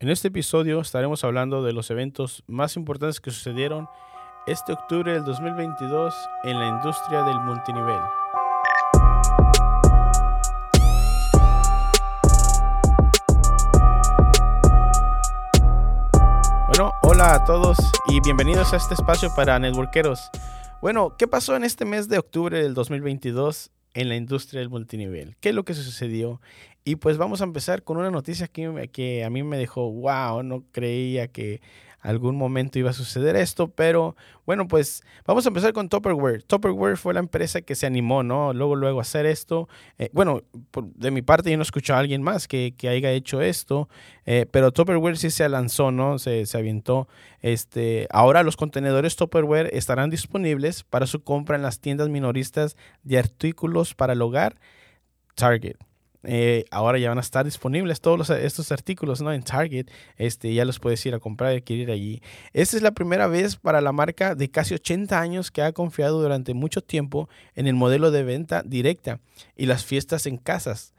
En este episodio estaremos hablando de los eventos más importantes que sucedieron este octubre del 2022 en la industria del multinivel. Bueno, hola a todos y bienvenidos a este espacio para networkeros. Bueno, ¿qué pasó en este mes de octubre del 2022 en la industria del multinivel? ¿Qué es lo que sucedió? Y pues vamos a empezar con una noticia que, que a mí me dejó, wow, no creía que algún momento iba a suceder esto, pero bueno, pues vamos a empezar con Tupperware. Tupperware fue la empresa que se animó, ¿no? Luego, luego a hacer esto. Eh, bueno, de mi parte yo no escucho a alguien más que, que haya hecho esto, eh, pero Tupperware sí se lanzó, ¿no? Se, se avientó. Este, ahora los contenedores Tupperware estarán disponibles para su compra en las tiendas minoristas de artículos para el hogar Target. Eh, ahora ya van a estar disponibles todos estos artículos ¿no? en Target. Este, ya los puedes ir a comprar y adquirir allí. Esta es la primera vez para la marca de casi 80 años que ha confiado durante mucho tiempo en el modelo de venta directa y las fiestas en casas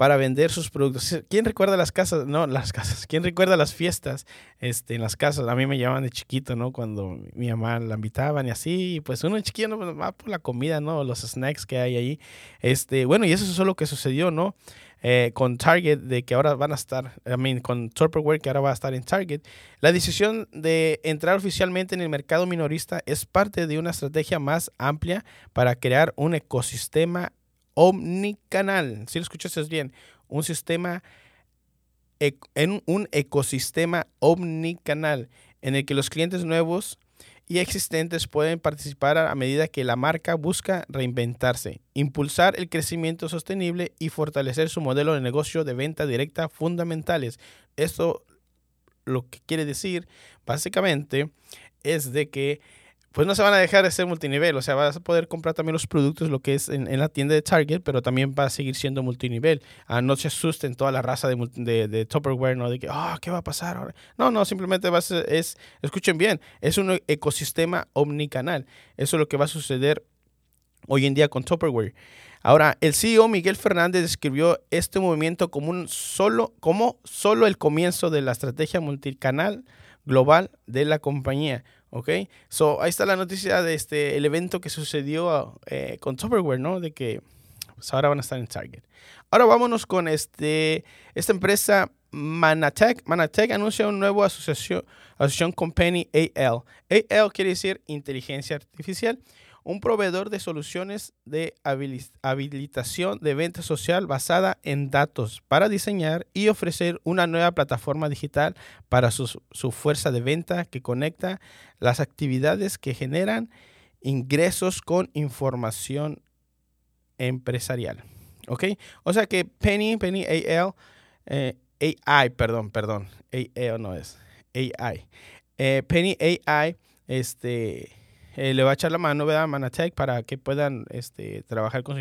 para vender sus productos. ¿Quién recuerda las casas? No, las casas. ¿Quién recuerda las fiestas este, en las casas? A mí me llamaban de chiquito, ¿no? Cuando mi mamá la invitaban y así, pues uno de chiquito ¿no? Por la comida, ¿no? Los snacks que hay ahí. Este, bueno, y eso es lo que sucedió, ¿no? Eh, con Target, de que ahora van a estar, I mean, con Tupperware, que ahora va a estar en Target. La decisión de entrar oficialmente en el mercado minorista es parte de una estrategia más amplia para crear un ecosistema omnicanal. Si lo escuchaste bien, un sistema en un ecosistema omnicanal en el que los clientes nuevos y existentes pueden participar a medida que la marca busca reinventarse, impulsar el crecimiento sostenible y fortalecer su modelo de negocio de venta directa fundamentales. Esto lo que quiere decir básicamente es de que pues no se van a dejar de ser multinivel. O sea, vas a poder comprar también los productos, lo que es en, la tienda de Target, pero también va a seguir siendo multinivel. Ah, no se asusten toda la raza de, de, de Tupperware, ¿no? De que, ah, ¿qué va a pasar ahora? No, no, simplemente va a es, escuchen bien, es un ecosistema omnicanal. Eso es lo que va a suceder hoy en día con Tupperware. Ahora, el CEO Miguel Fernández describió este movimiento como un solo, como solo el comienzo de la estrategia multicanal global de la compañía ¿Ok? So, ahí está la noticia de este, el evento que sucedió eh, con Tupperware, ¿no? De que pues, ahora van a estar en Target. Ahora vámonos con este, esta empresa Manatech. Manatech anuncia una nueva asociación, asociación con Penny AL. AL quiere decir inteligencia artificial un proveedor de soluciones de habilitación de venta social basada en datos para diseñar y ofrecer una nueva plataforma digital para su, fuerza de venta que conecta las actividades que generan ingresos con información empresarial. ¿Ok? O sea que Penny, Penny AL, eh, AI, perdón, perdón, AL no es, AI. Eh, Penny AI, este eh, le va a echar la mano a Manatech para que puedan este, trabajar con su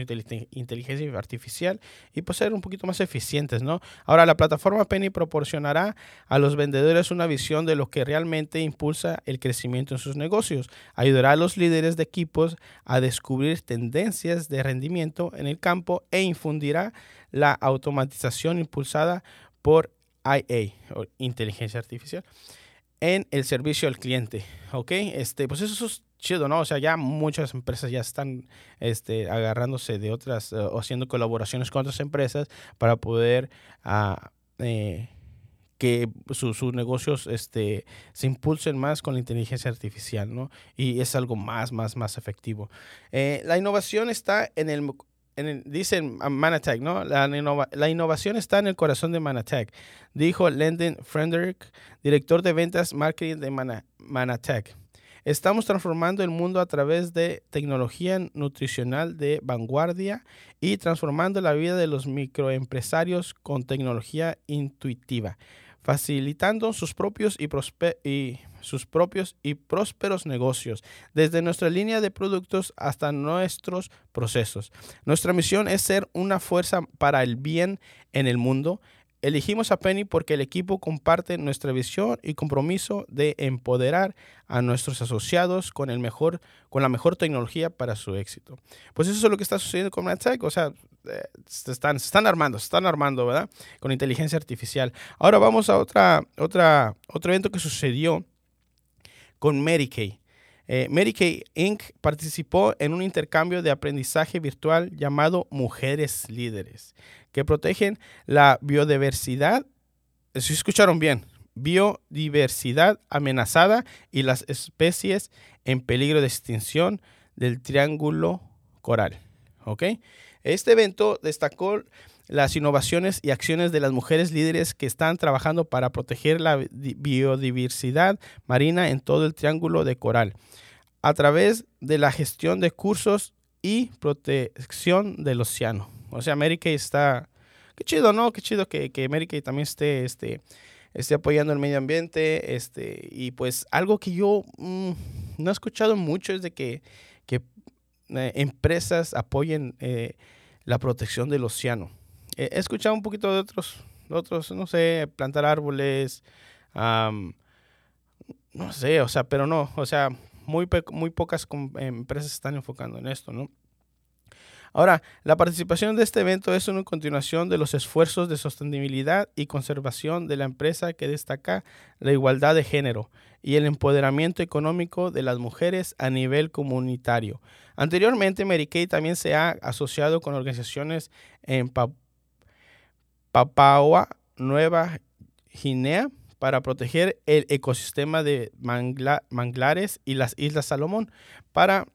inteligencia artificial y pues ser un poquito más eficientes, ¿no? Ahora, la plataforma Penny proporcionará a los vendedores una visión de lo que realmente impulsa el crecimiento en sus negocios. Ayudará a los líderes de equipos a descubrir tendencias de rendimiento en el campo e infundirá la automatización impulsada por IA, o inteligencia artificial en el servicio al cliente. ¿Ok? Este, pues eso es chido, ¿no? O sea, ya muchas empresas ya están este, agarrándose de otras eh, o haciendo colaboraciones con otras empresas para poder eh, que sus negocios este, se impulsen más con la inteligencia artificial, ¿no? Y es algo más, más, más efectivo. Eh, la innovación está en el, en dicen Manatech, ¿no? La, la, innovación está en el corazón de Manatech, dijo Lenden Frederick, director de ventas marketing de Manatech. Estamos transformando el mundo a través de tecnología nutricional de vanguardia y transformando la vida de los microempresarios con tecnología intuitiva, facilitando sus propios y, y sus propios y prósperos negocios, desde nuestra línea de productos hasta nuestros procesos. Nuestra misión es ser una fuerza para el bien en el mundo Elegimos a Penny porque el equipo comparte nuestra visión y compromiso de empoderar a nuestros asociados con, el mejor, con la mejor tecnología para su éxito. Pues eso es lo que está sucediendo con MadTech, o sea, eh, se están, están armando, se están armando, ¿verdad? Con inteligencia artificial. Ahora vamos a otra, otra, otro evento que sucedió con Medicaid. Eh, Inc. participó en un intercambio de aprendizaje virtual llamado Mujeres Líderes, que protegen la biodiversidad, si escucharon bien, biodiversidad amenazada y las especies en peligro de extinción del Triángulo Coral. Este evento destacó las innovaciones y acciones de las mujeres líderes que están trabajando para proteger la biodiversidad marina en todo el Triángulo de Coral a través de la gestión de cursos y protección del océano. O sea, América está... Qué chido, ¿no? Qué chido que, que América también esté, este, esté apoyando el medio ambiente. Este, y pues algo que yo mm, no he escuchado mucho es de que, que eh, empresas apoyen eh, la protección del océano. he escuchado un poquito de otros, otros no sé, plantar árboles, no sé, o sea, pero no, o sea, muy, muy pocas empresas están enfocando en esto, ¿no? Ahora, la participación de este evento es una continuación de los esfuerzos de sostenibilidad y conservación de la empresa que destaca la igualdad de género y el empoderamiento económico de las mujeres a nivel comunitario. Anteriormente, Kay también se ha asociado con organizaciones en Papua Nueva Guinea para proteger el ecosistema de manglares y las Islas Salomón, para,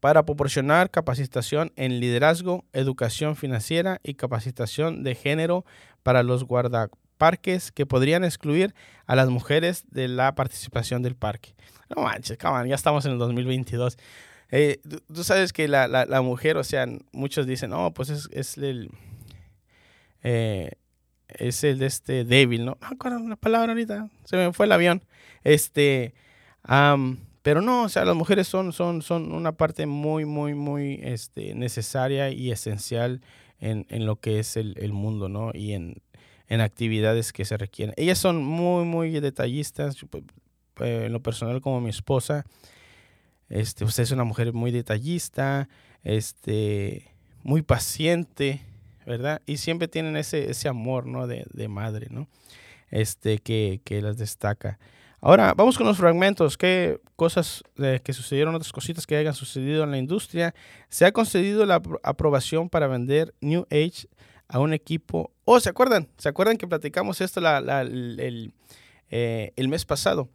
para proporcionar capacitación en liderazgo, educación financiera y capacitación de género para los guardaparques que podrían excluir a las mujeres de la participación del parque. No manches, ya estamos en el 2022. Eh, tú, sabes que la, la, mujer, o sea, muchos dicen, no, pues es, es el... Eh, es el de este débil, ¿no? No acuerdo la palabra ahorita, se me fue el avión. Este, pero no, o sea, las mujeres son, son, son una parte muy, muy, muy este, necesaria y esencial en, en lo que es el, el mundo, ¿no? Y en, en, actividades que se requieren. Ellas son muy, muy detallistas, pues, en lo personal como mi esposa. Este, usted es una mujer muy detallista, este, muy paciente, ¿verdad? Y siempre tienen ese, ese amor, ¿no? De, de madre, ¿no? Este, que, que, las destaca. Ahora, vamos con los fragmentos. ¿Qué cosas eh, que sucedieron, otras cositas que hayan sucedido en la industria? Se ha concedido la aprobación para vender New Age a un equipo. Oh, ¿se acuerdan? ¿Se acuerdan que platicamos esto la, la, el, eh, el mes pasado?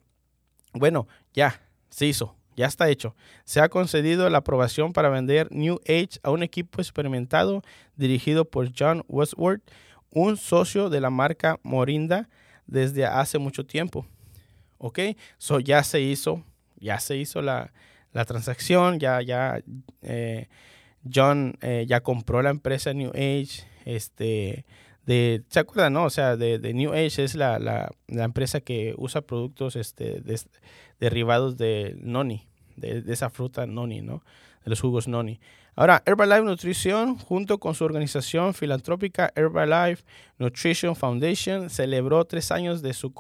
Bueno, ya, se hizo ya está hecho. Se ha concedido la aprobación para vender New Age a un equipo experimentado dirigido por John Westworth, un socio de la marca Morinda desde hace mucho tiempo. ¿Ok? So ya se hizo, ya se hizo la, transacción, ya, ya eh, John eh, ya compró la empresa New Age, este, de, ¿se acuerdan, no? O sea, de, New Age es la, la, la, empresa que usa productos este, derivados de noni, de, esa fruta noni, ¿no? De los jugos noni. Ahora, Herbalife Nutrition, junto con su organización filantrópica Herbalife Nutrition Foundation, celebró tres años de su,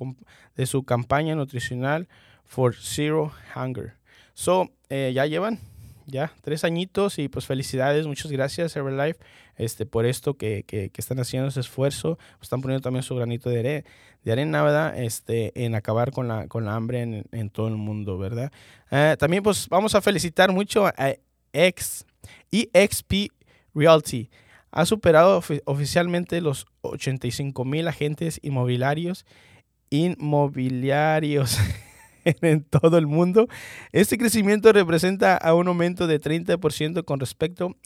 de su campaña nutricional for Zero Hunger. So, eh, ya llevan ya tres añitos y pues felicidades, muchas gracias Herbalife este, por esto que, que, están haciendo ese esfuerzo, están poniendo también su granito de, de arena, ¿verdad? Este, en acabar con la, con la hambre en, en todo el mundo, ¿verdad? Eh, también pues vamos a felicitar mucho a X, EXP Realty. Ha superado oficialmente los 85 mil agentes inmobiliarios inmobiliarios en todo el mundo. Este crecimiento representa a un aumento de 30% con respecto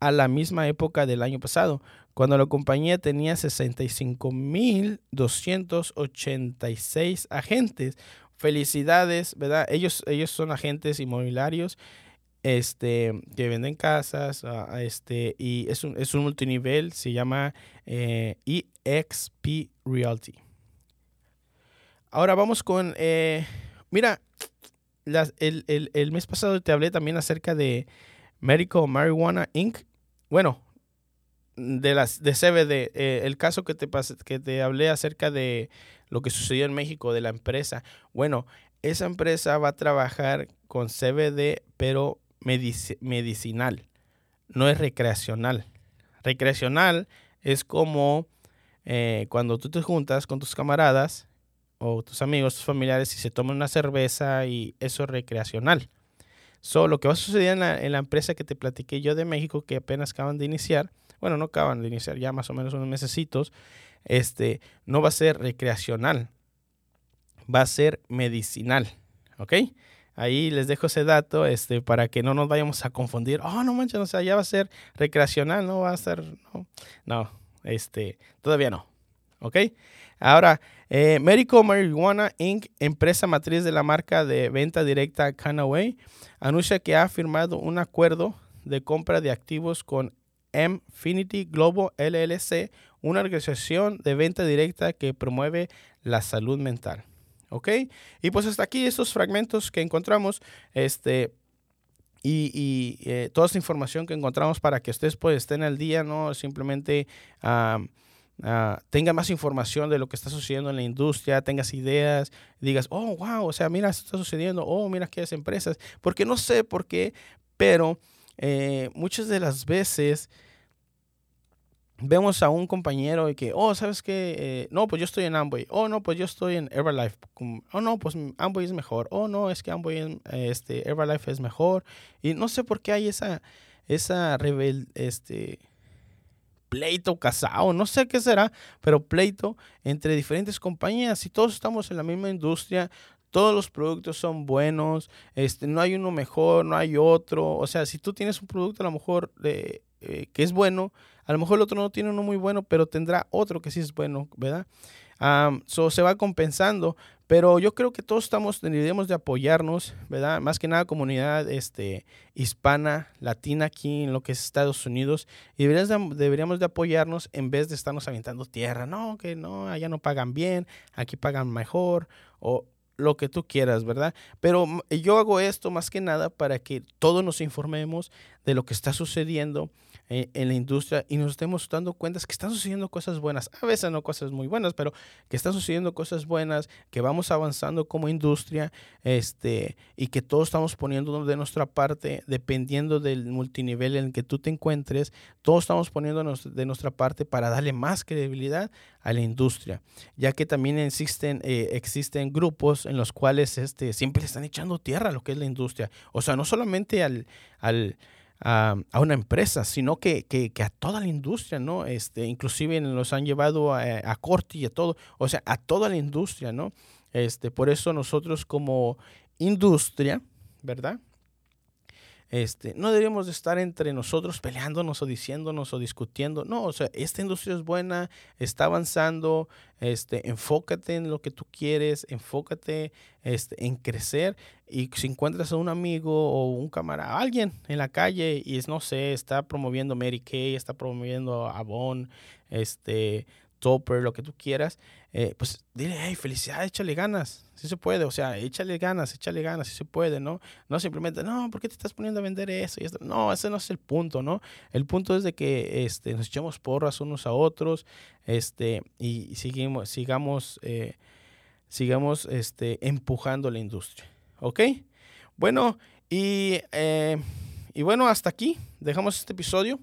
a la misma época del año pasado, cuando la compañía tenía 65.286 agentes. Felicidades, ¿verdad? Ellos, ellos son agentes inmobiliarios este, que venden casas, ah, este, y es un, es un multinivel, se llama eh, EXP Realty. Ahora vamos con eh, Mira, el, mes pasado te hablé también acerca de Medical Marijuana Inc. Bueno, de las de CBD, eh, el caso que te, que te hablé acerca de lo que sucedió en México, de la empresa. Bueno, esa empresa va a trabajar con CBD, pero medicinal, no es recreacional. Recreacional es como eh, cuando tú te juntas con tus camaradas o tus amigos, tus familiares y se toman una cerveza y eso es recreacional. So, lo que va a suceder en la, en la empresa que te platiqué yo de México, que apenas acaban de iniciar, bueno, no acaban de iniciar, ya más o menos unos mesecitos, este, no va a ser recreacional, va a ser medicinal, ¿ok? Ahí les dejo ese dato este, para que no nos vayamos a confundir. Oh, no manches, o sea, ya va a ser recreacional, no va a ser, no, no este, todavía no, ¿ok? Ahora, eh, Medical Marijuana Inc., empresa matriz de la marca de venta directa Canaway, anuncia que ha firmado un acuerdo de compra de activos con Mfinity Global LLC, una organización de venta directa que promueve la salud mental. ¿Ok? Y pues hasta aquí estos fragmentos que encontramos, este, y, eh, toda esta información que encontramos para que ustedes pues estén al día, no simplemente uh, tenga más información de lo que está sucediendo en la industria, tengas ideas, digas, oh, wow, o sea, mira, esto está sucediendo, oh, mira aquellas empresas, porque no sé por qué, pero eh, muchas de las veces vemos a un compañero y que, oh, ¿sabes qué? Eh, no, pues yo estoy en Amway. Oh, no, pues yo estoy en Herbalife. Oh, no, pues Amway es mejor. Oh, no, es que Amway, este, Herbalife es mejor. Y no sé por qué hay esa, esa rebel, este, pleito casado, no sé qué será, pero pleito entre diferentes compañías y todos estamos en la misma industria, todos los productos son buenos, este, no hay uno mejor, no hay otro, o sea, si tú tienes un producto a lo mejor eh, eh, que es bueno, a lo mejor el otro no tiene uno muy bueno, pero tendrá otro que sí es bueno, ¿verdad? so se va compensando, pero yo creo que todos estamos, deberíamos de apoyarnos, ¿verdad? Más que nada comunidad este, hispana, latina aquí en lo que es Estados Unidos, y deberíamos de, deberíamos de apoyarnos en vez de estarnos aventando tierra, no, que no, allá no pagan bien, aquí pagan mejor, o lo que tú quieras, ¿verdad? Pero yo hago esto más que nada para que todos nos informemos de lo que está sucediendo eh, en, la industria y nos estemos dando cuenta que están sucediendo cosas buenas, a veces no cosas muy buenas, pero que están sucediendo cosas buenas, que vamos avanzando como industria este, y que todos estamos poniendo de nuestra parte, dependiendo del multinivel en el que tú te encuentres, todos estamos poniendo de nuestra parte para darle más credibilidad a la industria, ya que también existen, eh, existen grupos en los cuales este, siempre le están echando tierra a lo que es la industria, o sea, no solamente al, al a, una empresa, sino que, que, a toda la industria, ¿no? Este, inclusive los han llevado a, a, corte y a todo, o sea, a toda la industria, ¿no? Este, por eso nosotros como industria, ¿verdad? Este, no deberíamos de estar entre nosotros peleándonos o diciéndonos o discutiendo. No, o sea, esta industria es buena, está avanzando, este, enfócate en lo que tú quieres, enfócate este, en crecer. Y si encuentras a un amigo o un camarada, alguien en la calle y es, no sé, está promoviendo Mary Kay, está promoviendo Avon, este, Topper, lo que tú quieras, eh, pues dile, hey, felicidad, échale ganas, si se puede, o sea, échale ganas, échale ganas, si se puede, ¿no? No simplemente, no, ¿por qué te estás poniendo a vender eso? No, ese no es el punto, ¿no? El punto es de que este, nos echemos porras unos a otros este, y seguimos, sigamos, eh, sigamos este, empujando la industria, ¿ok? Bueno, y, eh, y bueno, hasta aquí dejamos este episodio.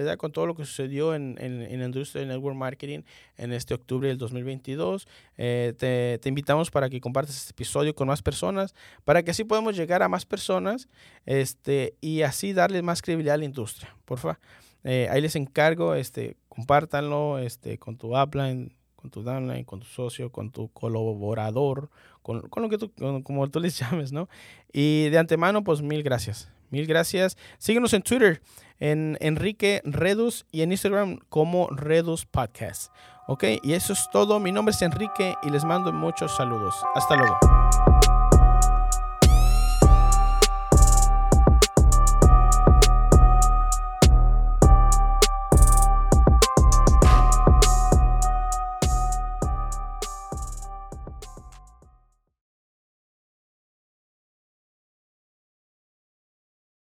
¿Verdad? Con todo lo que sucedió en, en, en la industria del network marketing en este octubre del 2022. Eh, te, te, invitamos para que compartas este episodio con más personas, para que así podamos llegar a más personas este, y así darle más credibilidad a la industria. Porfa, eh, ahí les encargo, este, compártanlo este, con tu upline, con tu downline, con tu socio, con tu colaborador, con, con lo que tú, como tú les llames, ¿no? Y de antemano, pues mil gracias. Mil gracias. Síguenos en Twitter, en Enrique Redus y en Instagram como Redus Podcast. Ok, y eso es todo. Mi nombre es Enrique y les mando muchos saludos. Hasta luego.